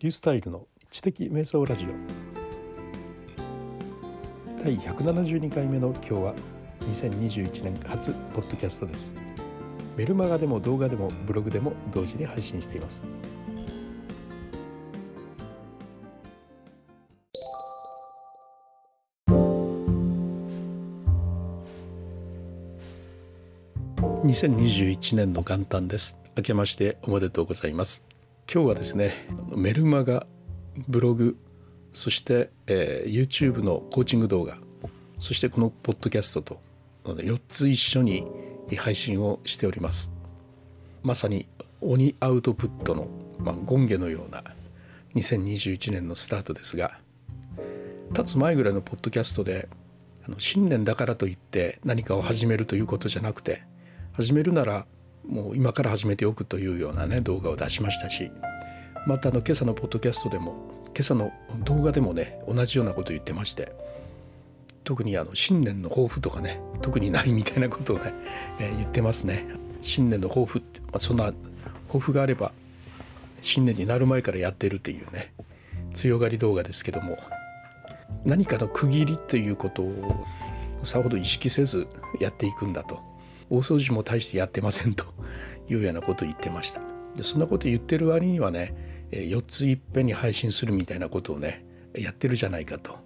リュースタイルの知的瞑想ラジオ。第172回目の今日は2021年初ポッドキャストです。メルマガでも動画でもブログでも同時に配信しています。2021年の元旦です。明けましておめでとうございます。今日はですねメルマガブログそして、えー、YouTube のコーチング動画そしてこのポッドキャストと4つ一緒に配信をしております。まさに鬼アウトプットの、まあ、権下のような2021年のスタートですが立つ前ぐらいのポッドキャストであの新年だからといって何かを始めるということじゃなくて始めるならもう今から始めておくというようなね動画を出しましたしまたあの今朝のポッドキャストでも今朝の動画でもね同じようなことを言ってまして特にあの新年の抱負とかね特にないみたいなことをね、え、言ってますね。新年の抱負って、まあ、そんな抱負があれば新年になる前からやってるっていうね強がり動画ですけども何かの区切りということをさほど意識せずやっていくんだと。大掃除も大してやってませんと いうようなことを言ってました。でそんなこと言ってる割にはね4ついっぺんに配信するみたいなことをねやってるじゃないかと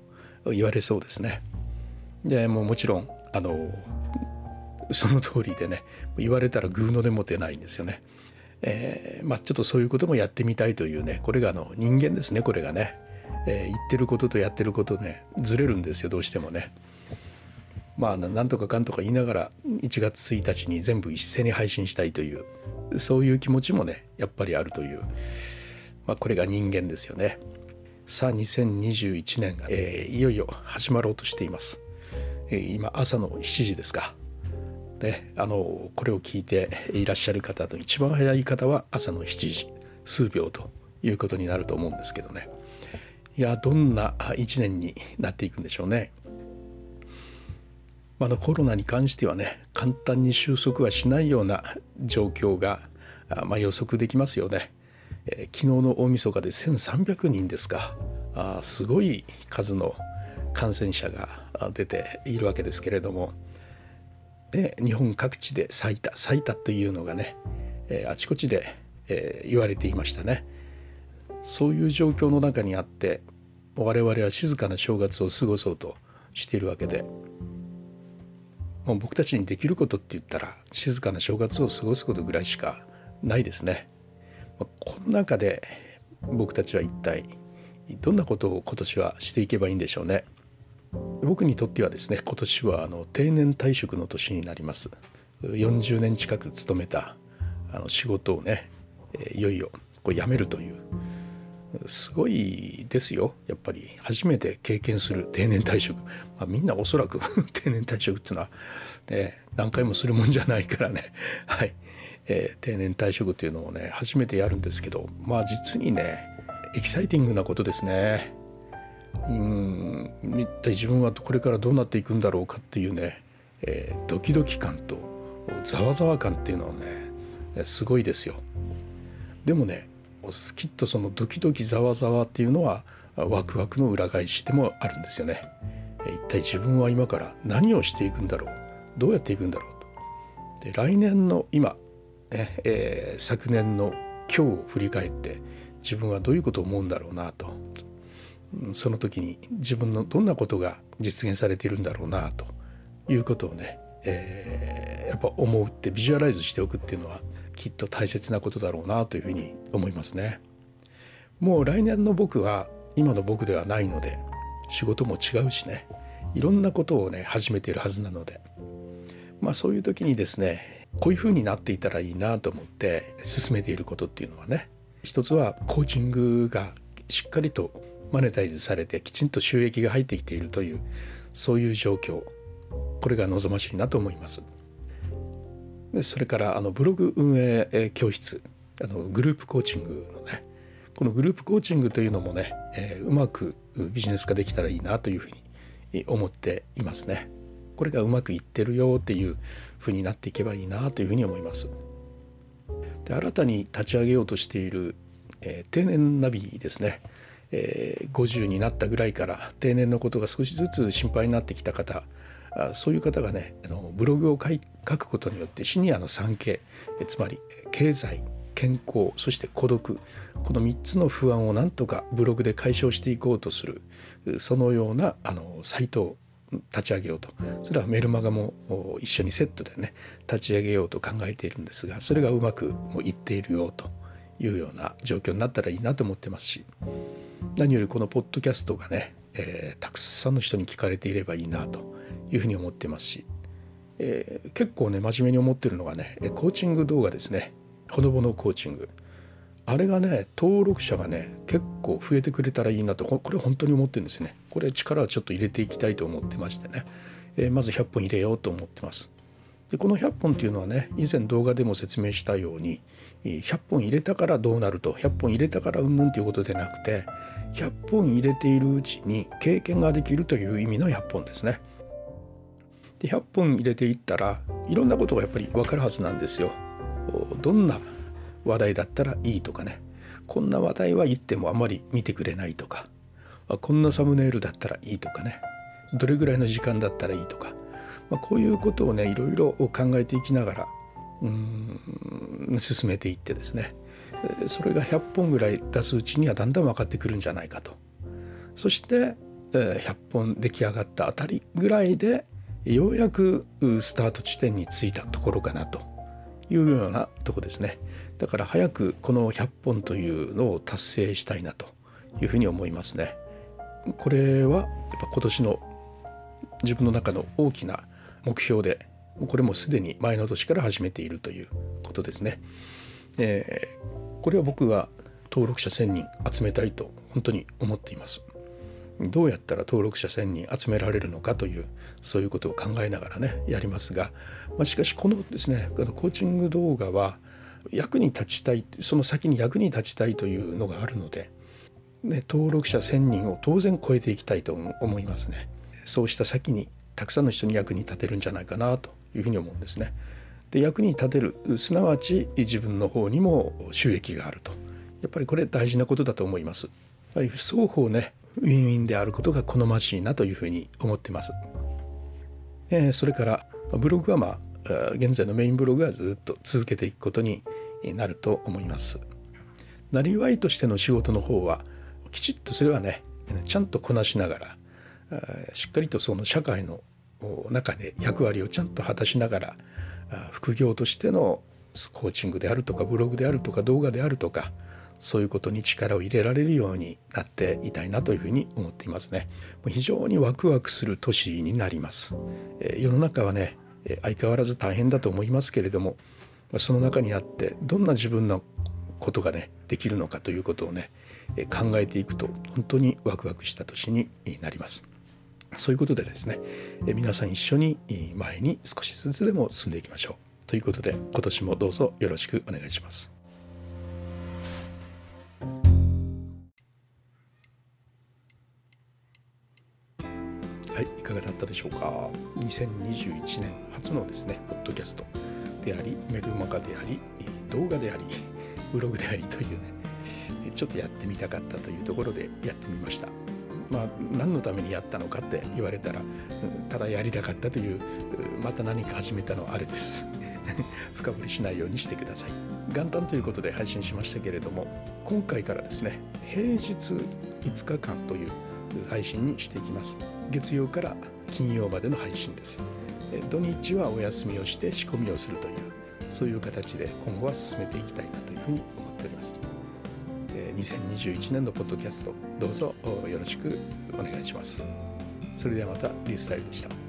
言われそうですね。でもうもちろんあのその通りでね言われたらグーのでも出ないんですよね。えー、まあちょっとそういうこともやってみたいというねこれがあの人間ですねこれがね、えー、言ってることとやってることねずれるんですよどうしてもね。まあなんとかかんとか言いながら1月1日に全部一斉に配信したいというそういう気持ちもねやっぱりあるという、まあ、これが人間ですよね。さあ2021年が、えー、いよいよ始まろうとしています。えー、今朝の7時ですか。であのこれを聞いていらっしゃる方の一番早い方は朝の7時数秒ということになると思うんですけどね。いやどんな1年になっていくんでしょうね。まだコロナに関してはね簡単に収束はしないような状況が、まあ、予測できますよね、えー、昨日の大晦日で1300人ですか。あすごい数の感染者が出ているわけですけれども。で日本各地で最多最多というのがね、えー、あちこちで、えー、言われていましたね。そういう状況の中にあって我々は静かな正月を過ごそうとしているわけで。もう僕たちにできることって言ったら静かな正月を過ごすことぐらいしかないですね。この中で僕たちは一体どんなことを今年はしていけばいいんでしょうね。僕にとってはですね今年はあの定年退職の年になります。40年近く勤めたあの仕事をねいよいよこう辞めるというすごいですよ。やっぱり。初めて経験する定年退職、まあ、みんなおそらく 定年退職っていうのは、ね、何回もするもんじゃないからね。はい、えー、定年退職っていうのをね初めてやるんですけどまあ実にねエキサイティングなことですね。うん一体自分はこれからどうなっていくんだろうかっていうね、えー、ドキドキ感とざわざわ感っていうのはねすごいですよ。でもねきっとそのドキドキざわざわっていうのはワクワクの裏返しでもあるんですよね。一体自分は今から何をしていくんだろう？どうやっていくんだろう？と。で来年の今、えー、昨年の今日を振り返って自分はどういうことを思うんだろうなとその時に自分のどんなことが実現されているんだろうなということをね、えー、やっぱ思うってビジュアライズしておくっていうのはきっと大切なことだろうなというふうに思いますね。もう来年の僕は今の僕ではないので仕事も違うしねいろんなことをね始めているはずなのでまあそういう時にですねこういうふうになっていたらいいなと思って進めていることっていうのはね一つはコーチングがしっかりとマネタイズされてきちんと収益が入ってきているというそういう状況これが望ましいなと思います。でそれからあのブログ運営教室あのグループコーチングのねこのグループコーチングというのもね、えー、うまくビジネス化できたらいいなというふうに思っていますね。これがうまくいってるよっていうふうになっていけばいいなというふうに思います。で新たに立ち上げようとしているえー、定年ナビですね、えー、50になったぐらいから定年のことが少しずつ心配になってきた方そういう方がねあのブログを書くことによってシニアの 3K つまり経済健康そして孤独この3つの不安をなんとかブログで解消していこうとするそのようなあのサイトを立ち上げようと。それはメルマガも一緒にセットでね立ち上げようと考えているんですがそれがうまくいっているよと。いうような状況になったらいいなと思ってますし。何よりこのポッドキャストがね、えー、たくさんの人に聞かれていればいいなと。いうふうに思ってますし、えー、結構ね真面目に思ってるのがねコーチング動画ですね。ほのぼのコーチング。あれがね登録者がね結構増えてくれたらいいなとこれ本当に思ってるんですね。これ力をちょっと入れていきたいと思ってましてね、えー、まず100本入れようと思ってます。でこの100本っていうのはね以前動画でも説明したように100本入れたからどうなると100本入れたからうんぬんということでなくて100本入れているうちに経験ができるという意味の100本ですね。で100本入れていったらいろんなことがやっぱり分かるはずなんですよ。どんな話題だったらいいとかね。こんな話題は言ってもあまり見てくれないとか。こんなサムネイルだったらいいとかね。どれぐらいの時間だったらいいとか、まあ、こういうことをねいろいろ考えていきながらうん進めていってですね。それが100本ぐらい出すうちにはだんだん分かってくるんじゃないかと。そして100本出来上がったあたりぐらいでようやくスタート地点に着いたところかなというようなとこですねだから早くこの100本というのを達成したいなというふうに思いますねこれはやっぱ今年の自分の中の大きな目標でこれもすでに前の年から始めているということですね。えー、これは僕が登録者1,000人集めたいと本当に思っています。どうやったら登録者1,000人集められるのかというそういうことを考えながらねやりますが、まあ、しかしこのですねコーチング動画は役に立ちたいその先に役に立ちたいというのがあるので、ね、登録者1,000人を当然超えていきたいと思いますね。そうした先にたくさんの人に役に立てるんじゃないかなというふうに思うんですね。で役に立てるすなわち自分の方にも収益があるとやっぱりこれ大事なことだと思います。やはり双方ねウィンウィンであることが好ましいなというふうに思ってます。えー、それからブログはまあ現在のメインブログはずっと続けていくことになると思います。なりわいとしての仕事の方はきちっとそれはねちゃんとこなしながらしっかりとその社会の中で役割をちゃんと果たしながら副業としてのコーチングであるとかブログであるとか動画であるとかそういうことに力を入れられるようになっていたいなというふに思っていますね。非常にワクワクする年になります。世の中はね相変わらず大変だと思いますけれどもその中にあってどんな自分のことがねできるのかということをね考えていくと本当にワクワクした年になります。そういうことでですね皆さん一緒に前に少しずつでも進んでいきましょうということで今年もどうぞよろしくお願いします。はい、いかがだったでしょうか？2021年初のですね、ポッドキャストであり、メルマガであり、動画であり、ブログでありというね、ちょっとやってみたかったというところでやってみました。まあ、何のためにやったのかって言われたら、ただやりたかったというまた何か始めたのはあれです 深掘りしないようにしてください元旦ということで配信しましたけれども今回からですね平日5日間という配信にしていきます。月曜から金曜までの配信です。土日はお休みをして仕込みをするというそういう形で今後は進めていきたいなというふうに思っております。2021年のポッドキャストどうぞよろしくお願いします。それではまたリースタイルでした。